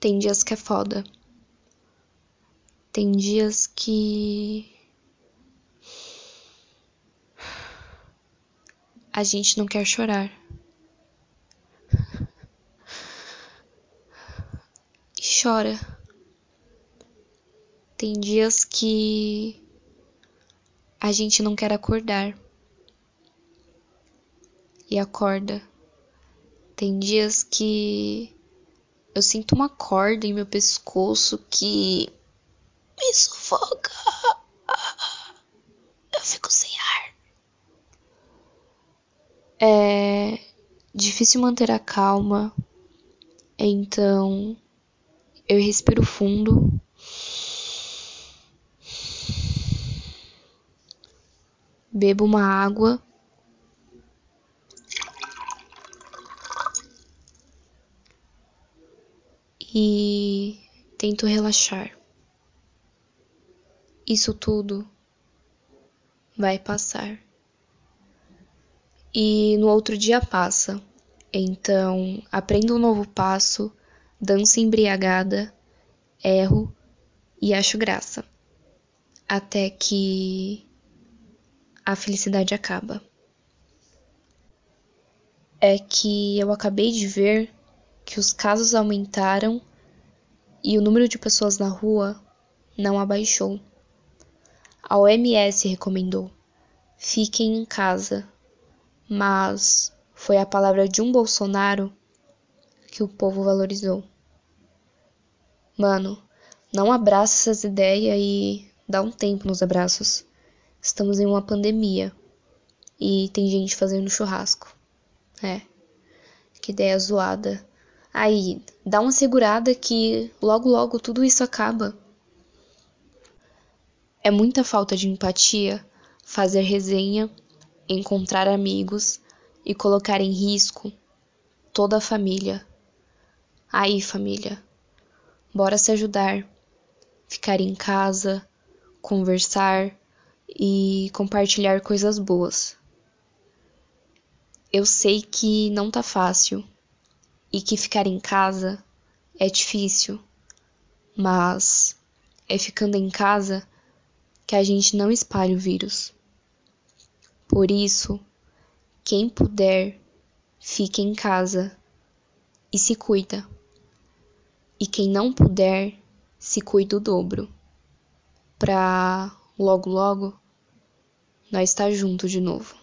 Tem dias que é foda. Tem dias que. A gente não quer chorar. E chora. Tem dias que. A gente não quer acordar. E acorda. Tem dias que eu sinto uma corda em meu pescoço que me sufoca. Eu fico sem ar. É difícil manter a calma, então eu respiro fundo. Bebo uma água e tento relaxar. Isso tudo vai passar. E no outro dia passa. Então, aprendo um novo passo, danço embriagada, erro e acho graça. Até que a felicidade acaba. É que eu acabei de ver que os casos aumentaram e o número de pessoas na rua não abaixou. A OMS recomendou: fiquem em casa, mas foi a palavra de um Bolsonaro que o povo valorizou. Mano, não abraça essas ideias e dá um tempo nos abraços. Estamos em uma pandemia e tem gente fazendo churrasco. É, que ideia zoada. Aí, dá uma segurada que logo logo tudo isso acaba. É muita falta de empatia fazer resenha, encontrar amigos e colocar em risco toda a família. Aí, família, bora se ajudar, ficar em casa, conversar e compartilhar coisas boas. Eu sei que não tá fácil e que ficar em casa é difícil, mas é ficando em casa que a gente não espalha o vírus. Por isso, quem puder, fique em casa e se cuida. E quem não puder, se cuida o dobro. Pra logo logo nós estar tá junto de novo.